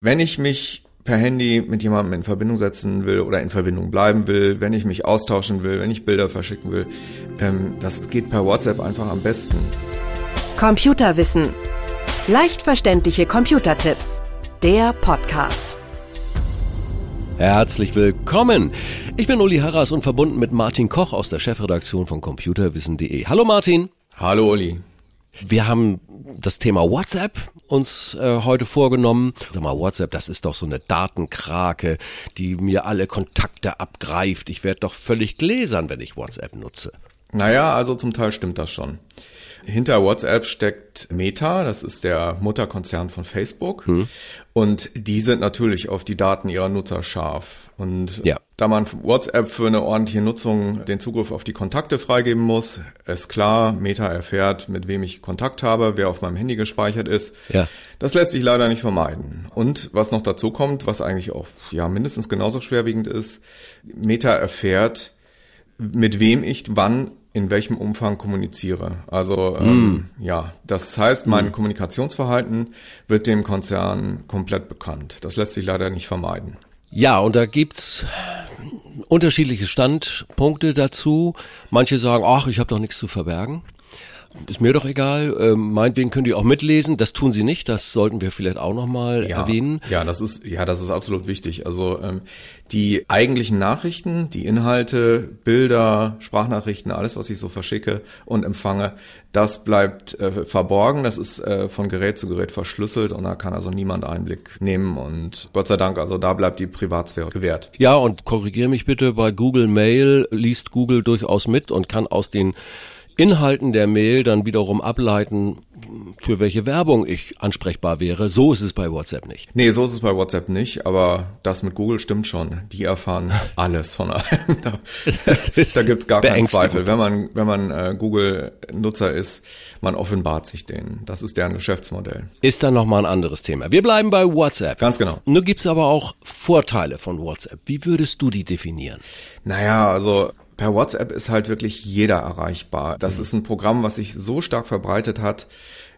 Wenn ich mich per Handy mit jemandem in Verbindung setzen will oder in Verbindung bleiben will, wenn ich mich austauschen will, wenn ich Bilder verschicken will, ähm, das geht per WhatsApp einfach am besten. Computerwissen. Leicht verständliche Computertipps. Der Podcast. Herzlich willkommen. Ich bin Uli Harras und verbunden mit Martin Koch aus der Chefredaktion von computerwissen.de. Hallo Martin. Hallo Uli. Wir haben das Thema WhatsApp uns äh, heute vorgenommen. Sag mal, WhatsApp, das ist doch so eine Datenkrake, die mir alle Kontakte abgreift. Ich werde doch völlig gläsern, wenn ich WhatsApp nutze. Naja, also zum Teil stimmt das schon. Hinter WhatsApp steckt Meta, das ist der Mutterkonzern von Facebook. Hm. Und die sind natürlich auf die Daten ihrer Nutzer scharf. Und ja. da man WhatsApp für eine ordentliche Nutzung den Zugriff auf die Kontakte freigeben muss, ist klar, Meta erfährt, mit wem ich Kontakt habe, wer auf meinem Handy gespeichert ist. Ja. Das lässt sich leider nicht vermeiden. Und was noch dazu kommt, was eigentlich auch ja mindestens genauso schwerwiegend ist, Meta erfährt, mit wem ich wann in welchem Umfang kommuniziere. Also ähm, mm. ja, das heißt, mein mm. Kommunikationsverhalten wird dem Konzern komplett bekannt. Das lässt sich leider nicht vermeiden. Ja, und da gibt's unterschiedliche Standpunkte dazu. Manche sagen, ach, ich habe doch nichts zu verbergen ist mir doch egal. Ähm, meinetwegen können die auch mitlesen. Das tun sie nicht. Das sollten wir vielleicht auch nochmal ja, erwähnen. Ja, das ist, ja, das ist absolut wichtig. Also ähm, die eigentlichen Nachrichten, die Inhalte, Bilder, Sprachnachrichten, alles, was ich so verschicke und empfange, das bleibt äh, verborgen. Das ist äh, von Gerät zu Gerät verschlüsselt und da kann also niemand Einblick nehmen. Und Gott sei Dank, also da bleibt die Privatsphäre gewährt. Ja, und korrigiere mich bitte, bei Google Mail liest Google durchaus mit und kann aus den Inhalten der Mail dann wiederum ableiten, für welche Werbung ich ansprechbar wäre. So ist es bei WhatsApp nicht. Nee, so ist es bei WhatsApp nicht, aber das mit Google stimmt schon. Die erfahren alles von allem. da, da gibt's gar keinen Zweifel. Wenn man, wenn man äh, Google-Nutzer ist, man offenbart sich denen. Das ist deren Geschäftsmodell. Ist dann nochmal ein anderes Thema. Wir bleiben bei WhatsApp. Ganz genau. Nun gibt's aber auch Vorteile von WhatsApp. Wie würdest du die definieren? Naja, also per WhatsApp ist halt wirklich jeder erreichbar. Das mhm. ist ein Programm, was sich so stark verbreitet hat,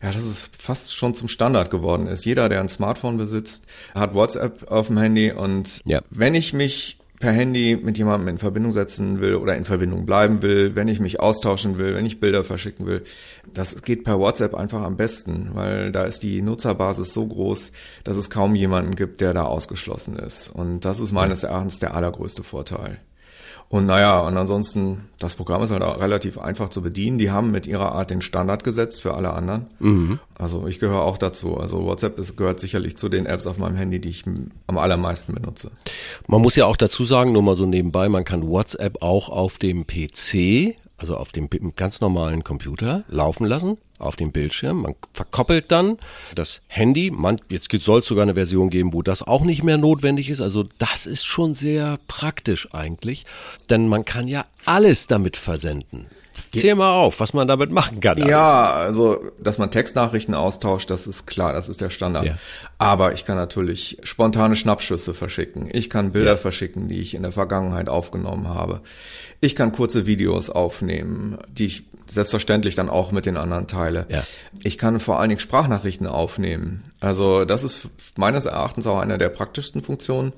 ja, dass es fast schon zum Standard geworden ist. Jeder, der ein Smartphone besitzt, hat WhatsApp auf dem Handy und ja. wenn ich mich per Handy mit jemandem in Verbindung setzen will oder in Verbindung bleiben will, wenn ich mich austauschen will, wenn ich Bilder verschicken will, das geht per WhatsApp einfach am besten, weil da ist die Nutzerbasis so groß, dass es kaum jemanden gibt, der da ausgeschlossen ist. Und das ist meines Erachtens der allergrößte Vorteil. Und naja, und ansonsten, das Programm ist halt auch relativ einfach zu bedienen. Die haben mit ihrer Art den Standard gesetzt für alle anderen. Mhm. Also ich gehöre auch dazu. Also WhatsApp ist, gehört sicherlich zu den Apps auf meinem Handy, die ich am allermeisten benutze. Man muss ja auch dazu sagen, nur mal so nebenbei, man kann WhatsApp auch auf dem PC, also auf dem ganz normalen Computer laufen lassen, auf dem Bildschirm. Man verkoppelt dann das Handy. Man, jetzt soll es sogar eine Version geben, wo das auch nicht mehr notwendig ist. Also das ist schon sehr praktisch eigentlich, denn man kann ja alles damit versenden. Zähl mal auf, was man damit machen kann. Alles. Ja, also, dass man Textnachrichten austauscht, das ist klar, das ist der Standard. Ja. Aber ich kann natürlich spontane Schnappschüsse verschicken. Ich kann Bilder ja. verschicken, die ich in der Vergangenheit aufgenommen habe. Ich kann kurze Videos aufnehmen, die ich selbstverständlich dann auch mit den anderen teile. Ja. Ich kann vor allen Dingen Sprachnachrichten aufnehmen. Also das ist meines Erachtens auch eine der praktischsten Funktionen.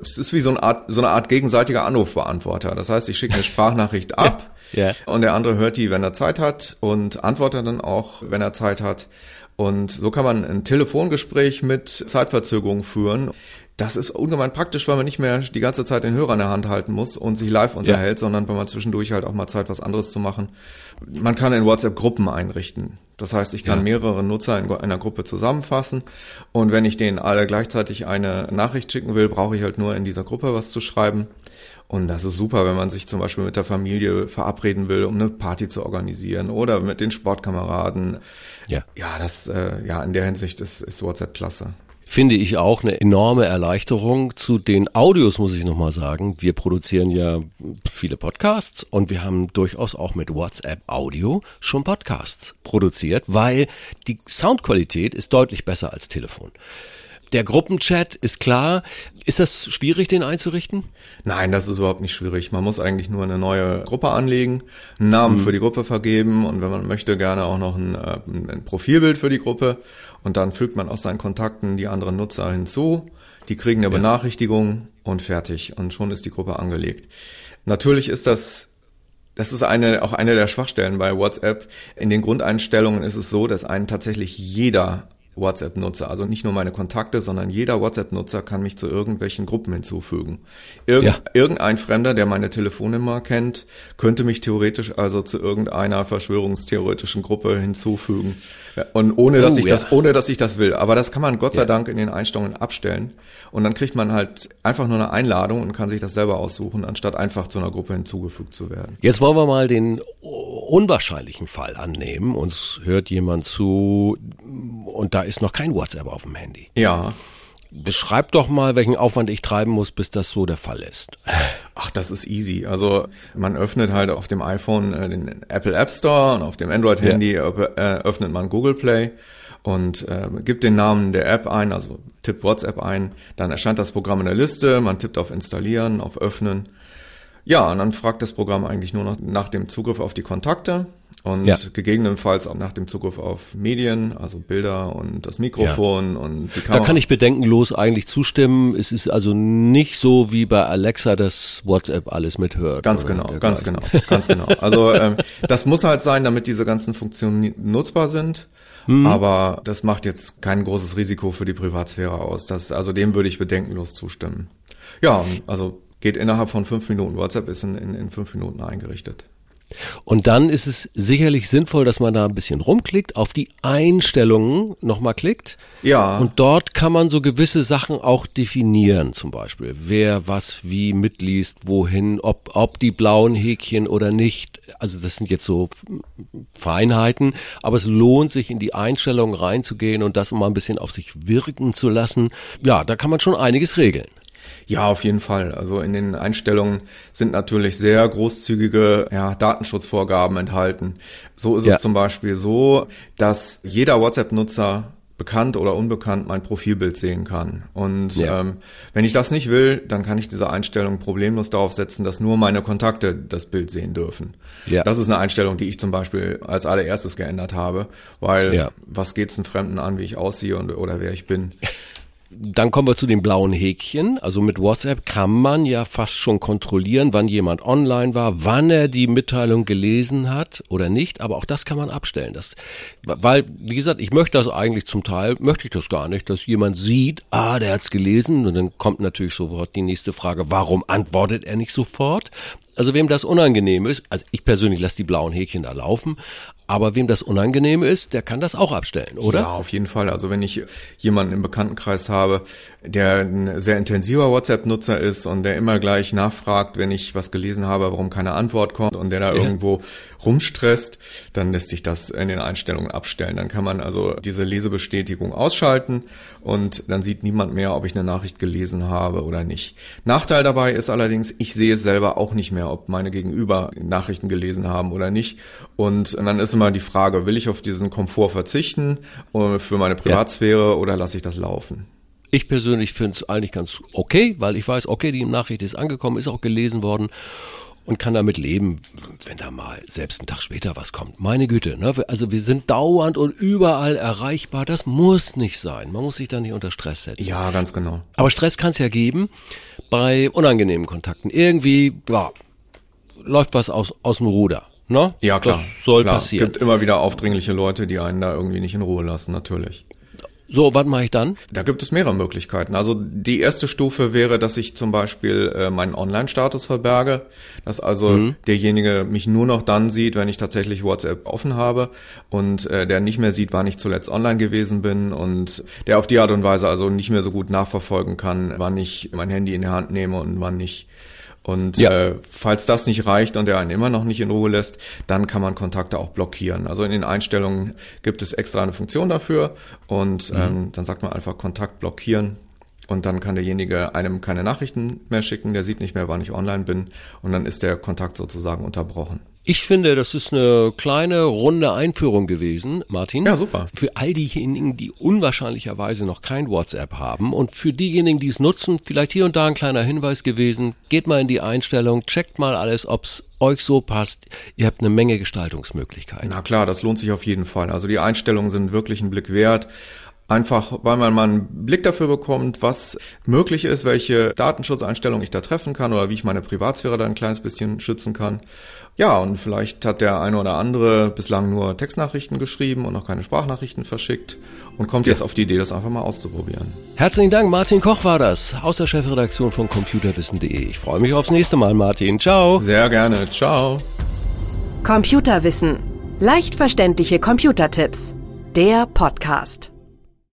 Es ist wie so eine Art, so eine Art gegenseitiger Anrufbeantworter. Das heißt, ich schicke eine Sprachnachricht ab. Ja. Und der andere hört die, wenn er Zeit hat und antwortet dann auch, wenn er Zeit hat. Und so kann man ein Telefongespräch mit Zeitverzögerung führen. Das ist ungemein praktisch, weil man nicht mehr die ganze Zeit den Hörer in der Hand halten muss und sich live unterhält, ja. sondern wenn man zwischendurch halt auch mal Zeit, was anderes zu machen. Man kann in WhatsApp Gruppen einrichten. Das heißt, ich kann ja. mehrere Nutzer in einer Gruppe zusammenfassen und wenn ich denen alle gleichzeitig eine Nachricht schicken will, brauche ich halt nur in dieser Gruppe was zu schreiben. Und das ist super, wenn man sich zum Beispiel mit der Familie verabreden will, um eine Party zu organisieren oder mit den Sportkameraden. Ja, ja, das, äh, ja, in der Hinsicht ist, ist WhatsApp klasse finde ich auch eine enorme Erleichterung. Zu den Audios muss ich nochmal sagen, wir produzieren ja viele Podcasts und wir haben durchaus auch mit WhatsApp Audio schon Podcasts produziert, weil die Soundqualität ist deutlich besser als Telefon. Der Gruppenchat ist klar. Ist das schwierig, den einzurichten? Nein, das ist überhaupt nicht schwierig. Man muss eigentlich nur eine neue Gruppe anlegen, einen Namen mhm. für die Gruppe vergeben und wenn man möchte, gerne auch noch ein, äh, ein Profilbild für die Gruppe. Und dann fügt man aus seinen Kontakten die anderen Nutzer hinzu. Die kriegen eine ja. Benachrichtigung und fertig. Und schon ist die Gruppe angelegt. Natürlich ist das das ist eine, auch eine der Schwachstellen bei WhatsApp. In den Grundeinstellungen ist es so, dass einen tatsächlich jeder WhatsApp-Nutzer. Also nicht nur meine Kontakte, sondern jeder WhatsApp-Nutzer kann mich zu irgendwelchen Gruppen hinzufügen. Irgend, ja. Irgendein Fremder, der meine Telefonnummer kennt, könnte mich theoretisch also zu irgendeiner verschwörungstheoretischen Gruppe hinzufügen. Und ohne, dass oh, ich ja. das, ohne, dass ich das will. Aber das kann man Gott sei ja. Dank in den Einstellungen abstellen. Und dann kriegt man halt einfach nur eine Einladung und kann sich das selber aussuchen, anstatt einfach zu einer Gruppe hinzugefügt zu werden. Jetzt wollen wir mal den unwahrscheinlichen Fall annehmen. Uns hört jemand zu und da ist noch kein WhatsApp auf dem Handy. Ja. Beschreib doch mal, welchen Aufwand ich treiben muss, bis das so der Fall ist. Ach, das ist easy. Also man öffnet halt auf dem iPhone äh, den Apple App Store und auf dem Android-Handy ja. äh, öffnet man Google Play und äh, gibt den Namen der App ein, also tippt WhatsApp ein, dann erscheint das Programm in der Liste, man tippt auf Installieren, auf Öffnen. Ja, und dann fragt das Programm eigentlich nur noch nach dem Zugriff auf die Kontakte und ja. gegebenenfalls auch nach dem Zugriff auf Medien, also Bilder und das Mikrofon ja. und die Kamera. Da kann ich bedenkenlos eigentlich zustimmen. Es ist also nicht so wie bei Alexa, dass WhatsApp alles mithört. Ganz genau, ganz genau, ganz genau. Also ähm, das muss halt sein, damit diese ganzen Funktionen nutzbar sind. Hm. Aber das macht jetzt kein großes Risiko für die Privatsphäre aus. Das, also dem würde ich bedenkenlos zustimmen. Ja, also geht innerhalb von fünf Minuten. WhatsApp ist in, in, in fünf Minuten eingerichtet. Und dann ist es sicherlich sinnvoll, dass man da ein bisschen rumklickt, auf die Einstellungen nochmal klickt. Ja. Und dort kann man so gewisse Sachen auch definieren, zum Beispiel. Wer was wie mitliest, wohin, ob, ob die blauen Häkchen oder nicht. Also das sind jetzt so Feinheiten, aber es lohnt sich in die Einstellungen reinzugehen und das mal ein bisschen auf sich wirken zu lassen. Ja, da kann man schon einiges regeln. Ja, auf jeden Fall. Also in den Einstellungen sind natürlich sehr großzügige ja, Datenschutzvorgaben enthalten. So ist ja. es zum Beispiel so, dass jeder WhatsApp-Nutzer bekannt oder unbekannt mein Profilbild sehen kann. Und ja. ähm, wenn ich das nicht will, dann kann ich diese Einstellung problemlos darauf setzen, dass nur meine Kontakte das Bild sehen dürfen. Ja. Das ist eine Einstellung, die ich zum Beispiel als allererstes geändert habe, weil ja. was geht's einen Fremden an, wie ich aussehe und, oder wer ich bin. Dann kommen wir zu den blauen Häkchen. Also mit WhatsApp kann man ja fast schon kontrollieren, wann jemand online war, wann er die Mitteilung gelesen hat oder nicht. Aber auch das kann man abstellen. Das, weil, wie gesagt, ich möchte das eigentlich zum Teil, möchte ich das gar nicht, dass jemand sieht, ah, der hat's gelesen. Und dann kommt natürlich sofort die nächste Frage, warum antwortet er nicht sofort? Also wem das unangenehm ist, also ich persönlich lasse die blauen Häkchen da laufen, aber wem das unangenehm ist, der kann das auch abstellen, oder? Ja, auf jeden Fall. Also wenn ich jemanden im Bekanntenkreis habe, der ein sehr intensiver WhatsApp-Nutzer ist und der immer gleich nachfragt, wenn ich was gelesen habe, warum keine Antwort kommt und der da ja. irgendwo rumstresst, dann lässt sich das in den Einstellungen abstellen. Dann kann man also diese Lesebestätigung ausschalten und dann sieht niemand mehr, ob ich eine Nachricht gelesen habe oder nicht. Nachteil dabei ist allerdings, ich sehe selber auch nicht mehr, ob meine Gegenüber Nachrichten gelesen haben oder nicht. Und dann ist immer die Frage, will ich auf diesen Komfort verzichten äh, für meine Privatsphäre ja. oder lasse ich das laufen? Ich persönlich finde es eigentlich ganz okay, weil ich weiß, okay, die Nachricht ist angekommen, ist auch gelesen worden und kann damit leben, wenn da mal selbst einen Tag später was kommt. Meine Güte, ne? also wir sind dauernd und überall erreichbar. Das muss nicht sein. Man muss sich da nicht unter Stress setzen. Ja, ganz genau. Aber Stress kann es ja geben bei unangenehmen Kontakten. Irgendwie ja, läuft was aus, aus dem Ruder. Ne? Ja, klar. Das soll klar. passieren. Es gibt immer wieder aufdringliche Leute, die einen da irgendwie nicht in Ruhe lassen, natürlich. So, was mache ich dann? Da gibt es mehrere Möglichkeiten. Also die erste Stufe wäre, dass ich zum Beispiel äh, meinen Online-Status verberge, dass also mhm. derjenige mich nur noch dann sieht, wenn ich tatsächlich WhatsApp offen habe und äh, der nicht mehr sieht, wann ich zuletzt online gewesen bin und der auf die Art und Weise also nicht mehr so gut nachverfolgen kann, wann ich mein Handy in die Hand nehme und wann nicht. Und ja. äh, falls das nicht reicht und er einen immer noch nicht in Ruhe lässt, dann kann man Kontakte auch blockieren. Also in den Einstellungen gibt es extra eine Funktion dafür und mhm. ähm, dann sagt man einfach Kontakt blockieren und dann kann derjenige einem keine Nachrichten mehr schicken, der sieht nicht mehr, wann ich online bin und dann ist der Kontakt sozusagen unterbrochen. Ich finde, das ist eine kleine, runde Einführung gewesen, Martin. Ja, super. Für all diejenigen, die unwahrscheinlicherweise noch kein WhatsApp haben und für diejenigen, die es nutzen, vielleicht hier und da ein kleiner Hinweis gewesen, geht mal in die Einstellung, checkt mal alles, ob's euch so passt. Ihr habt eine Menge Gestaltungsmöglichkeiten. Na klar, das lohnt sich auf jeden Fall. Also die Einstellungen sind wirklich ein Blick wert. Einfach, weil man mal einen Blick dafür bekommt, was möglich ist, welche Datenschutzeinstellungen ich da treffen kann oder wie ich meine Privatsphäre da ein kleines bisschen schützen kann. Ja, und vielleicht hat der eine oder andere bislang nur Textnachrichten geschrieben und noch keine Sprachnachrichten verschickt und kommt ja. jetzt auf die Idee, das einfach mal auszuprobieren. Herzlichen Dank, Martin Koch war das, aus der Chefredaktion von computerwissen.de. Ich freue mich aufs nächste Mal, Martin. Ciao. Sehr gerne. Ciao. Computerwissen. Leicht verständliche Computertipps. Der Podcast.